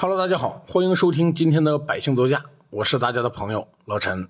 Hello，大家好，欢迎收听今天的百姓座驾，我是大家的朋友老陈。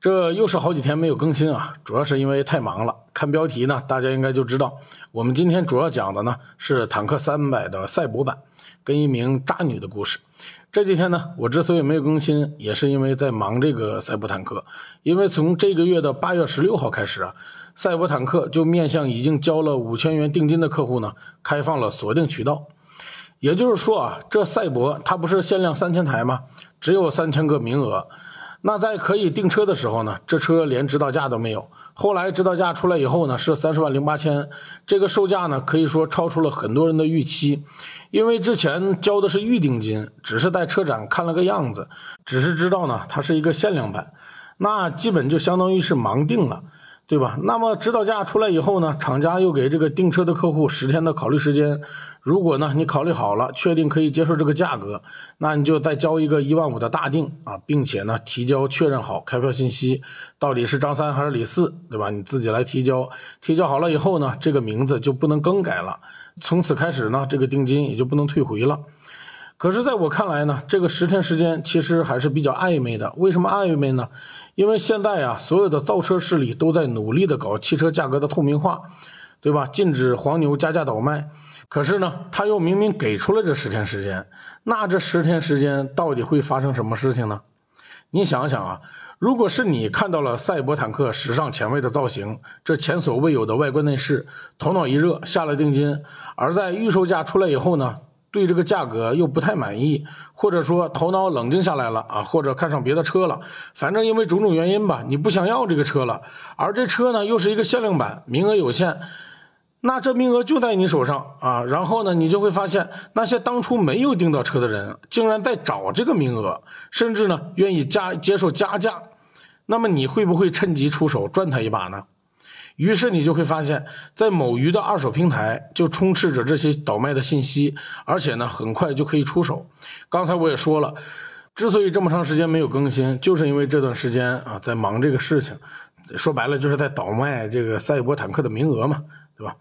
这又是好几天没有更新啊，主要是因为太忙了。看标题呢，大家应该就知道，我们今天主要讲的呢是坦克三百的赛博版跟一名渣女的故事。这几天呢，我之所以没有更新，也是因为在忙这个赛博坦克。因为从这个月的八月十六号开始啊，赛博坦克就面向已经交了五千元定金的客户呢，开放了锁定渠道。也就是说啊，这赛博它不是限量三千台吗？只有三千个名额。那在可以订车的时候呢，这车连指导价都没有。后来指导价出来以后呢，是三十万零八千，这个售价呢可以说超出了很多人的预期。因为之前交的是预定金，只是在车展看了个样子，只是知道呢它是一个限量版，那基本就相当于是盲定了。对吧？那么指导价出来以后呢，厂家又给这个订车的客户十天的考虑时间。如果呢你考虑好了，确定可以接受这个价格，那你就再交一个一万五的大定啊，并且呢提交确认好开票信息，到底是张三还是李四，对吧？你自己来提交。提交好了以后呢，这个名字就不能更改了。从此开始呢，这个定金也就不能退回了。可是，在我看来呢，这个十天时间其实还是比较暧昧的。为什么暧昧呢？因为现在啊，所有的造车势力都在努力的搞汽车价格的透明化，对吧？禁止黄牛加价倒卖。可是呢，他又明明给出了这十天时间，那这十天时间到底会发生什么事情呢？你想想啊，如果是你看到了赛博坦克时尚前卫的造型，这前所未有的外观内饰，头脑一热下了定金，而在预售价出来以后呢？对这个价格又不太满意，或者说头脑冷静下来了啊，或者看上别的车了，反正因为种种原因吧，你不想要这个车了，而这车呢又是一个限量版，名额有限，那这名额就在你手上啊，然后呢，你就会发现那些当初没有订到车的人，竟然在找这个名额，甚至呢愿意加接受加价，那么你会不会趁机出手赚他一把呢？于是你就会发现，在某鱼的二手平台就充斥着这些倒卖的信息，而且呢，很快就可以出手。刚才我也说了，之所以这么长时间没有更新，就是因为这段时间啊在忙这个事情，说白了就是在倒卖这个赛博坦克的名额嘛，对吧？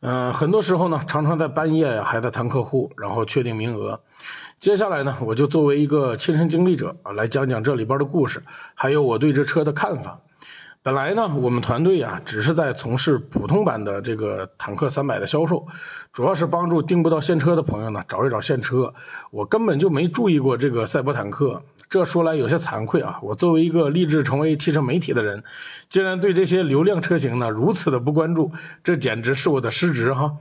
嗯，很多时候呢，常常在半夜呀还在谈客户，然后确定名额。接下来呢，我就作为一个亲身经历者啊，来讲讲这里边的故事，还有我对这车的看法。本来呢，我们团队呀，只是在从事普通版的这个坦克三百的销售，主要是帮助订不到现车的朋友呢找一找现车。我根本就没注意过这个赛博坦克，这说来有些惭愧啊。我作为一个立志成为汽车媒体的人，竟然对这些流量车型呢如此的不关注，这简直是我的失职哈。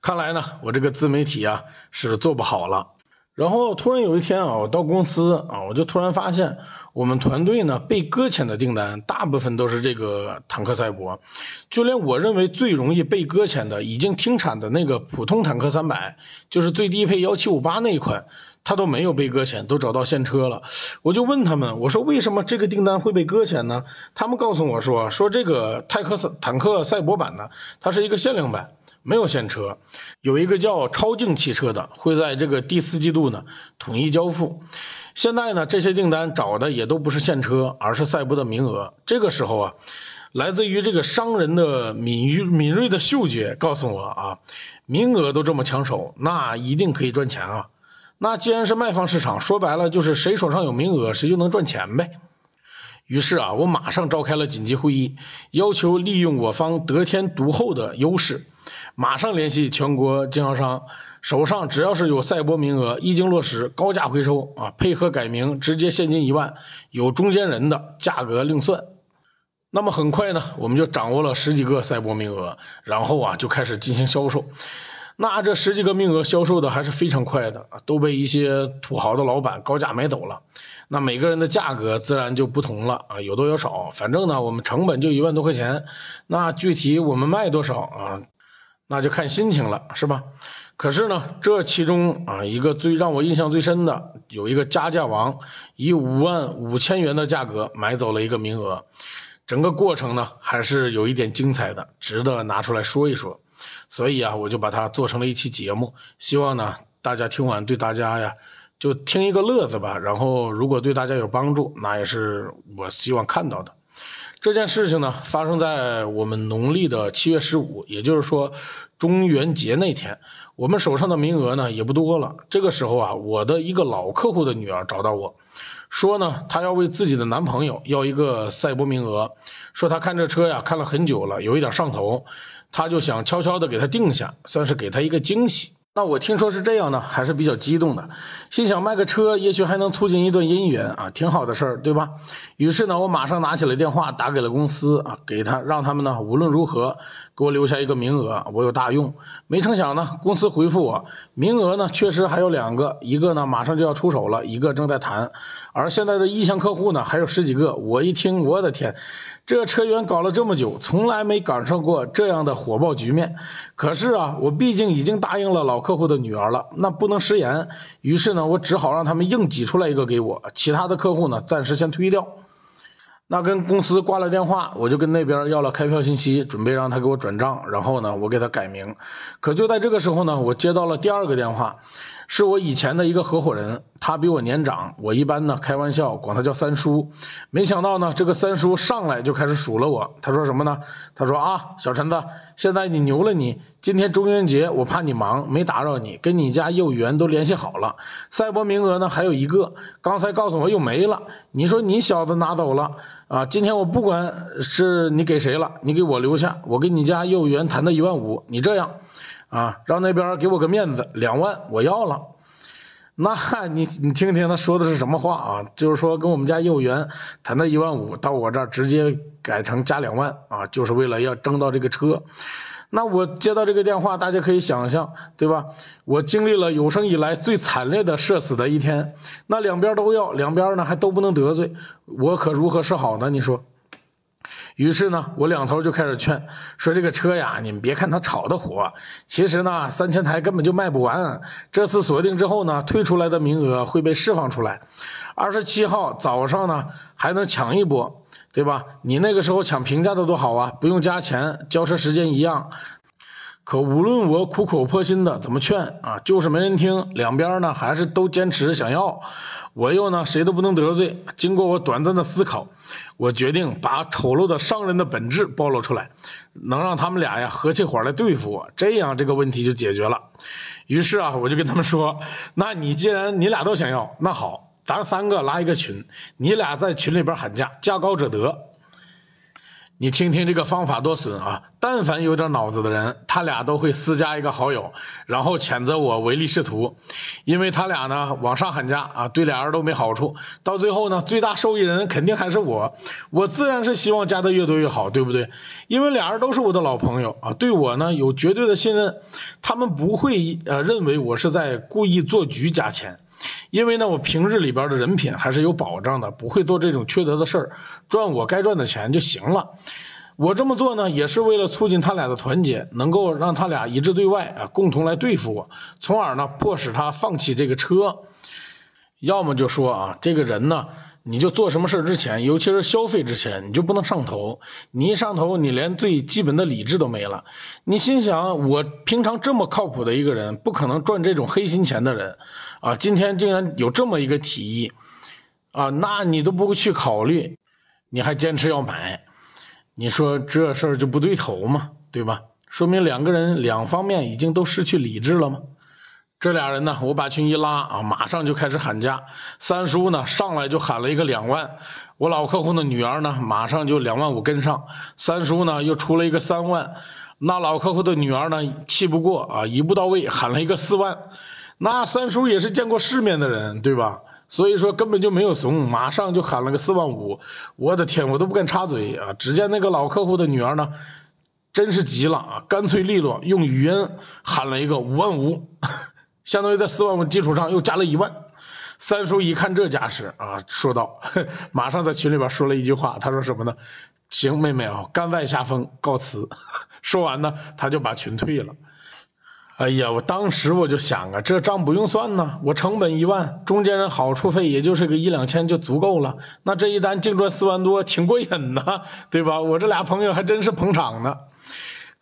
看来呢，我这个自媒体啊是做不好了。然后突然有一天啊，我到公司啊，我就突然发现。我们团队呢被搁浅的订单大部分都是这个坦克赛博，就连我认为最容易被搁浅的已经停产的那个普通坦克三百，就是最低配幺七五八那一款，它都没有被搁浅，都找到现车了。我就问他们，我说为什么这个订单会被搁浅呢？他们告诉我说，说这个泰克斯坦克赛博版呢，它是一个限量版，没有现车，有一个叫超净汽车的会在这个第四季度呢统一交付。现在呢，这些订单找的也都不是现车，而是赛博的名额。这个时候啊，来自于这个商人的敏锐敏锐的嗅觉告诉我啊，名额都这么抢手，那一定可以赚钱啊。那既然是卖方市场，说白了就是谁手上有名额，谁就能赚钱呗。于是啊，我马上召开了紧急会议，要求利用我方得天独厚的优势，马上联系全国经销商。手上只要是有赛博名额，一经落实，高价回收啊！配合改名，直接现金一万，有中间人的价格另算。那么很快呢，我们就掌握了十几个赛博名额，然后啊就开始进行销售。那这十几个名额销售的还是非常快的，都被一些土豪的老板高价买走了。那每个人的价格自然就不同了啊，有多有少，反正呢我们成本就一万多块钱。那具体我们卖多少啊？那就看心情了，是吧？可是呢，这其中啊，一个最让我印象最深的，有一个加价王以五万五千元的价格买走了一个名额，整个过程呢还是有一点精彩的，值得拿出来说一说。所以啊，我就把它做成了一期节目，希望呢大家听完对大家呀就听一个乐子吧。然后如果对大家有帮助，那也是我希望看到的。这件事情呢发生在我们农历的七月十五，也就是说中元节那天。我们手上的名额呢也不多了。这个时候啊，我的一个老客户的女儿找到我，说呢，她要为自己的男朋友要一个赛博名额，说她看这车呀看了很久了，有一点上头，她就想悄悄的给他定下，算是给他一个惊喜。那我听说是这样呢，还是比较激动的，心想卖个车，也许还能促进一段姻缘啊，挺好的事儿，对吧？于是呢，我马上拿起了电话，打给了公司啊，给他让他们呢无论如何给我留下一个名额，我有大用。没成想呢，公司回复我，名额呢确实还有两个，一个呢马上就要出手了，一个正在谈，而现在的意向客户呢还有十几个。我一听，我的天！这车源搞了这么久，从来没赶上过这样的火爆局面。可是啊，我毕竟已经答应了老客户的女儿了，那不能食言。于是呢，我只好让他们硬挤出来一个给我，其他的客户呢，暂时先推掉。那跟公司挂了电话，我就跟那边要了开票信息，准备让他给我转账，然后呢，我给他改名。可就在这个时候呢，我接到了第二个电话。是我以前的一个合伙人，他比我年长，我一般呢开玩笑管他叫三叔。没想到呢，这个三叔上来就开始数落我。他说什么呢？他说啊，小陈子，现在你牛了，你今天中元节，我怕你忙，没打扰你，跟你家业务员都联系好了，赛博名额呢还有一个，刚才告诉我又没了。你说你小子拿走了啊？今天我不管是你给谁了，你给我留下，我跟你家业务员谈的一万五，你这样。啊，让那边给我个面子，两万我要了。那你你听听他说的是什么话啊？就是说跟我们家业务员谈的一万五，到我这儿直接改成加两万啊，就是为了要争到这个车。那我接到这个电话，大家可以想象，对吧？我经历了有生以来最惨烈的社死的一天。那两边都要，两边呢还都不能得罪，我可如何是好呢？你说？于是呢，我两头就开始劝，说这个车呀，你们别看它炒的火，其实呢，三千台根本就卖不完。这次锁定之后呢，退出来的名额会被释放出来，二十七号早上呢还能抢一波，对吧？你那个时候抢平价的多好啊，不用加钱，交车时间一样。可无论我苦口婆心的怎么劝啊，就是没人听，两边呢还是都坚持想要。我又呢，谁都不能得罪。经过我短暂的思考，我决定把丑陋的商人的本质暴露出来，能让他们俩呀合起伙来对付我，这样这个问题就解决了。于是啊，我就跟他们说：“那你既然你俩都想要，那好，咱三个拉一个群，你俩在群里边喊价，价高者得。”你听听这个方法多损啊！但凡有点脑子的人，他俩都会私加一个好友，然后谴责我唯利是图，因为他俩呢往上喊价啊，对俩人都没好处。到最后呢，最大受益人肯定还是我，我自然是希望加的越多越好，对不对？因为俩人都是我的老朋友啊，对我呢有绝对的信任，他们不会呃认为我是在故意做局加钱。因为呢，我平日里边的人品还是有保障的，不会做这种缺德的事儿，赚我该赚的钱就行了。我这么做呢，也是为了促进他俩的团结，能够让他俩一致对外啊，共同来对付我，从而呢，迫使他放弃这个车。要么就说啊，这个人呢，你就做什么事之前，尤其是消费之前，你就不能上头。你一上头，你连最基本的理智都没了。你心想，我平常这么靠谱的一个人，不可能赚这种黑心钱的人。啊，今天竟然有这么一个提议，啊，那你都不会去考虑，你还坚持要买，你说这事儿就不对头嘛？对吧？说明两个人两方面已经都失去理智了吗？这俩人呢，我把群一拉啊，马上就开始喊价。三叔呢上来就喊了一个两万，我老客户的女儿呢马上就两万五跟上，三叔呢又出了一个三万，那老客户的女儿呢气不过啊，一步到位喊了一个四万。那三叔也是见过世面的人，对吧？所以说根本就没有怂，马上就喊了个四万五。我的天，我都不敢插嘴啊！只见那个老客户的女儿呢，真是急了啊，干脆利落用语音喊了一个五万五，相当于在四万五基础上又加了一万。三叔一看这架势啊，说道，马上在群里边说了一句话，他说什么呢？行，妹妹啊，甘拜下风，告辞。说完呢，他就把群退了。哎呀，我当时我就想啊，这账不用算呢，我成本一万，中间人好处费也就是个一两千就足够了，那这一单净赚四万多，挺过瘾的，对吧？我这俩朋友还真是捧场呢。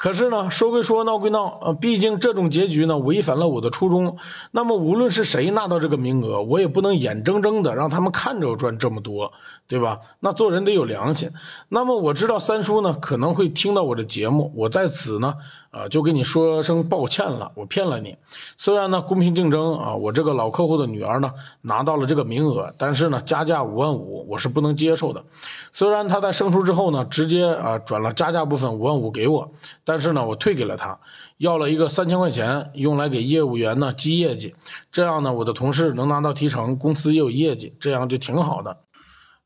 可是呢，说归说，闹归闹，呃，毕竟这种结局呢，违反了我的初衷。那么无论是谁拿到这个名额，我也不能眼睁睁的让他们看着我赚这么多，对吧？那做人得有良心。那么我知道三叔呢可能会听到我的节目，我在此呢，啊，就跟你说声抱歉了，我骗了你。虽然呢公平竞争啊，我这个老客户的女儿呢拿到了这个名额，但是呢加价五万五我是不能接受的。虽然他在胜出之后呢直接啊转了加价部分五万五给我，但是呢我退给了他，要了一个三千块钱用来给业务员呢积业绩，这样呢我的同事能拿到提成，公司也有业绩，这样就挺好的。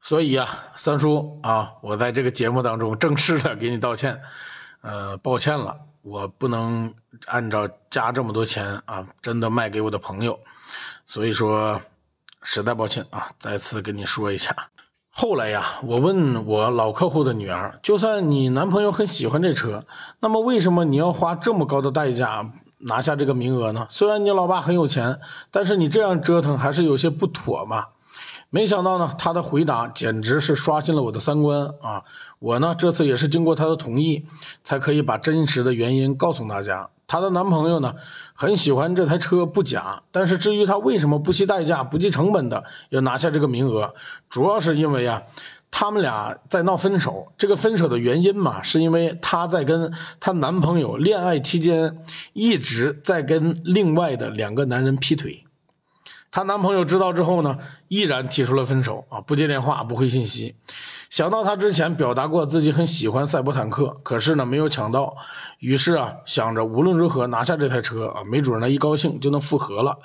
所以呀，三叔啊，我在这个节目当中正式的给你道歉，呃，抱歉了，我不能按照加这么多钱啊，真的卖给我的朋友，所以说实在抱歉啊，再次跟你说一下。后来呀，我问我老客户的女儿，就算你男朋友很喜欢这车，那么为什么你要花这么高的代价拿下这个名额呢？虽然你老爸很有钱，但是你这样折腾还是有些不妥嘛。没想到呢，他的回答简直是刷新了我的三观啊！我呢，这次也是经过他的同意，才可以把真实的原因告诉大家。她的男朋友呢，很喜欢这台车不假，但是至于他为什么不惜代价、不计成本的要拿下这个名额，主要是因为啊，他们俩在闹分手。这个分手的原因嘛，是因为她在跟她男朋友恋爱期间，一直在跟另外的两个男人劈腿。她男朋友知道之后呢，毅然提出了分手啊，不接电话，不回信息。想到她之前表达过自己很喜欢赛博坦克，可是呢没有抢到，于是啊想着无论如何拿下这台车啊，没准呢一高兴就能复合了。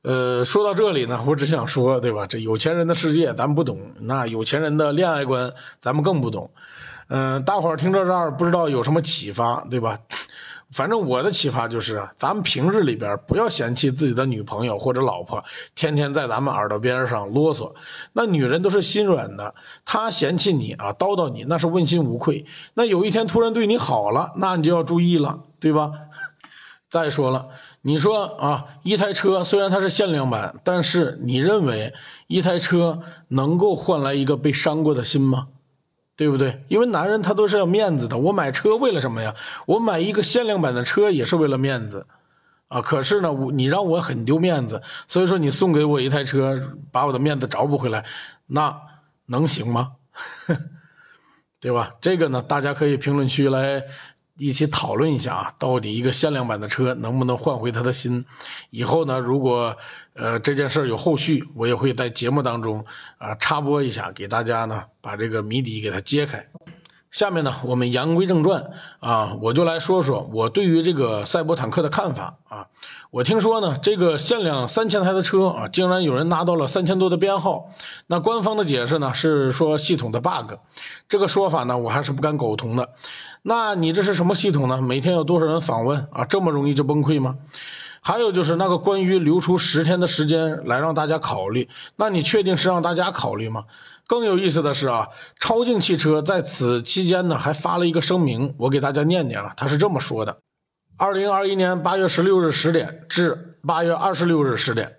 呃，说到这里呢，我只想说，对吧？这有钱人的世界咱不懂，那有钱人的恋爱观咱们更不懂。嗯，大伙儿听到这儿不知道有什么启发，对吧？反正我的启发就是啊，咱们平日里边不要嫌弃自己的女朋友或者老婆，天天在咱们耳朵边上啰嗦。那女人都是心软的，她嫌弃你啊，叨叨你，那是问心无愧。那有一天突然对你好了，那你就要注意了，对吧？再说了，你说啊，一台车虽然它是限量版，但是你认为一台车能够换来一个被伤过的心吗？对不对？因为男人他都是要面子的。我买车为了什么呀？我买一个限量版的车也是为了面子，啊！可是呢，你让我很丢面子，所以说你送给我一台车，把我的面子找补回来，那能行吗？对吧？这个呢，大家可以评论区来。一起讨论一下啊，到底一个限量版的车能不能换回他的心？以后呢，如果呃这件事有后续，我也会在节目当中啊插播一下，给大家呢把这个谜底给它揭开。下面呢，我们言归正传啊，我就来说说我对于这个赛博坦克的看法啊。我听说呢，这个限量三千台的车啊，竟然有人拿到了三千多的编号。那官方的解释呢是说系统的 bug，这个说法呢我还是不敢苟同的。那你这是什么系统呢？每天有多少人访问啊？这么容易就崩溃吗？还有就是那个关于留出十天的时间来让大家考虑，那你确定是让大家考虑吗？更有意思的是啊，超净汽车在此期间呢还发了一个声明，我给大家念念了，他是这么说的：二零二一年八月十六日十点至八月二十六日十点，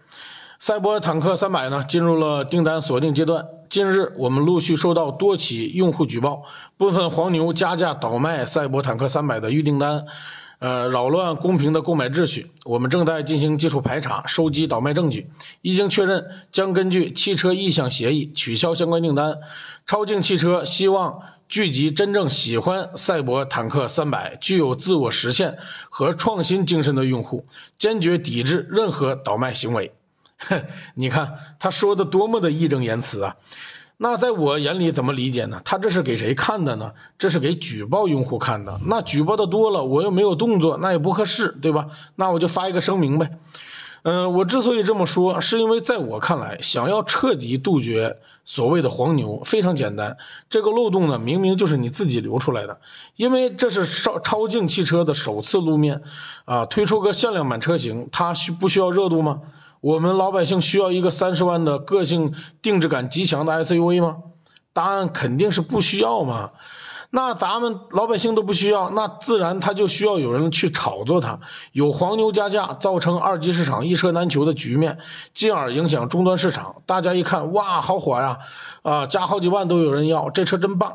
赛博坦克三百呢进入了订单锁定阶段。近日我们陆续收到多起用户举报，部分黄牛加价倒卖赛博坦克三百的预订单。呃，扰乱公平的购买秩序，我们正在进行技术排查，收集倒卖证据。一经确认，将根据汽车意向协议取消相关订单。超净汽车希望聚集真正喜欢赛博坦克三百、具有自我实现和创新精神的用户，坚决抵制任何倒卖行为。哼，你看他说的多么的义正言辞啊！那在我眼里怎么理解呢？他这是给谁看的呢？这是给举报用户看的。那举报的多了，我又没有动作，那也不合适，对吧？那我就发一个声明呗。嗯，我之所以这么说，是因为在我看来，想要彻底杜绝所谓的黄牛，非常简单。这个漏洞呢，明明就是你自己留出来的。因为这是超超净汽车的首次露面，啊，推出个限量版车型，它需不需要热度吗？我们老百姓需要一个三十万的个性定制感极强的 SUV 吗？答案肯定是不需要嘛。那咱们老百姓都不需要，那自然他就需要有人去炒作它，有黄牛加价，造成二级市场一车难求的局面，进而影响终端市场。大家一看，哇，好火呀！啊，加好几万都有人要，这车真棒。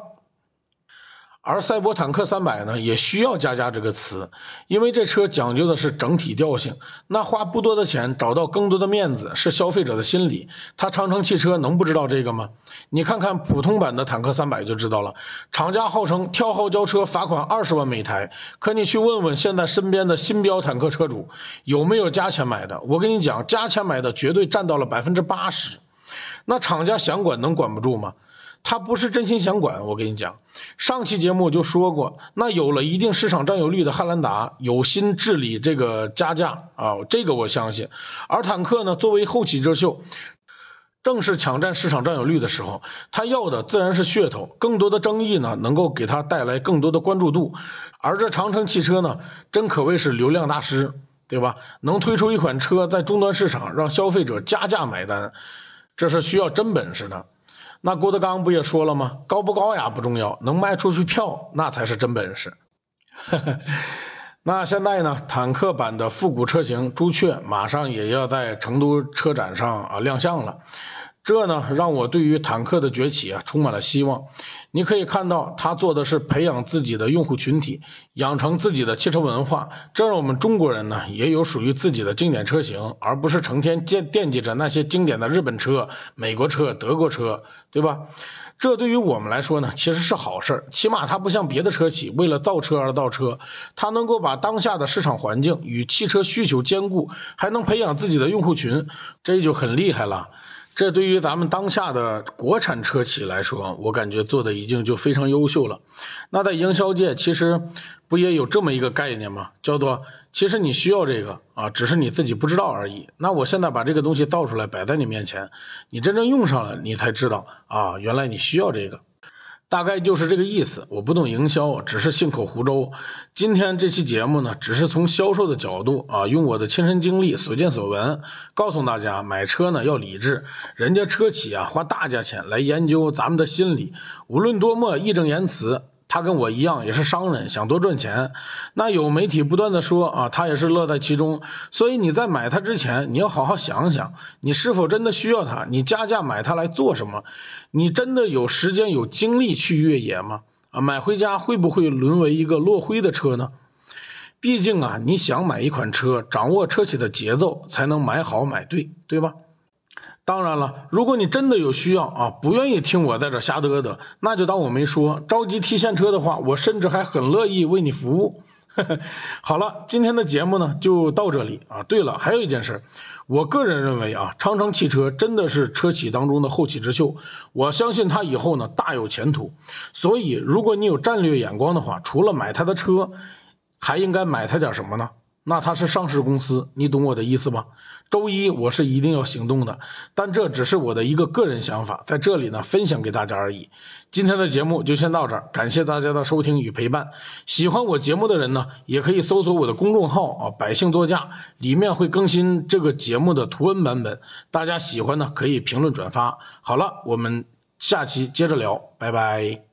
而赛博坦克三百呢，也需要加价这个词，因为这车讲究的是整体调性。那花不多的钱找到更多的面子，是消费者的心理。他长城汽车能不知道这个吗？你看看普通版的坦克三百就知道了。厂家号称跳号交车罚款二十万每台，可你去问问现在身边的新标坦克车主有没有加钱买的？我跟你讲，加钱买的绝对占到了百分之八十。那厂家想管能管不住吗？他不是真心想管，我跟你讲，上期节目就说过，那有了一定市场占有率的汉兰达有心治理这个加价啊，这个我相信。而坦克呢，作为后起之秀，正是抢占市场占有率的时候，他要的自然是噱头，更多的争议呢，能够给他带来更多的关注度。而这长城汽车呢，真可谓是流量大师，对吧？能推出一款车在终端市场让消费者加价买单，这是需要真本事的。那郭德纲不也说了吗？高不高雅不重要，能卖出去票那才是真本事。那现在呢，坦克版的复古车型朱雀马上也要在成都车展上啊亮相了。这呢，让我对于坦克的崛起啊充满了希望。你可以看到，他做的是培养自己的用户群体，养成自己的汽车文化，这让我们中国人呢也有属于自己的经典车型，而不是成天惦惦记着那些经典的日本车、美国车、德国车，对吧？这对于我们来说呢，其实是好事儿，起码它不像别的车企为了造车而造车，它能够把当下的市场环境与汽车需求兼顾，还能培养自己的用户群，这就很厉害了。这对于咱们当下的国产车企来说，我感觉做的已经就非常优秀了。那在营销界，其实不也有这么一个概念吗？叫做其实你需要这个啊，只是你自己不知道而已。那我现在把这个东西倒出来摆在你面前，你真正用上了，你才知道啊，原来你需要这个。大概就是这个意思。我不懂营销，只是信口胡诌。今天这期节目呢，只是从销售的角度啊，用我的亲身经历、所见所闻，告诉大家买车呢要理智。人家车企啊，花大价钱来研究咱们的心理，无论多么义正言辞。他跟我一样也是商人，想多赚钱。那有媒体不断的说啊，他也是乐在其中。所以你在买它之前，你要好好想想，你是否真的需要它？你加价买它来做什么？你真的有时间有精力去越野吗？啊，买回家会不会沦为一个落灰的车呢？毕竟啊，你想买一款车，掌握车企的节奏，才能买好买对，对吧？当然了，如果你真的有需要啊，不愿意听我在这瞎嘚嘚，那就当我没说。着急提现车的话，我甚至还很乐意为你服务。好了，今天的节目呢就到这里啊。对了，还有一件事，我个人认为啊，长城汽车真的是车企当中的后起之秀，我相信它以后呢大有前途。所以，如果你有战略眼光的话，除了买它的车，还应该买它点什么呢？那它是上市公司，你懂我的意思吗？周一我是一定要行动的，但这只是我的一个个人想法，在这里呢分享给大家而已。今天的节目就先到这儿，感谢大家的收听与陪伴。喜欢我节目的人呢，也可以搜索我的公众号啊，百姓座驾，里面会更新这个节目的图文版本。大家喜欢呢，可以评论转发。好了，我们下期接着聊，拜拜。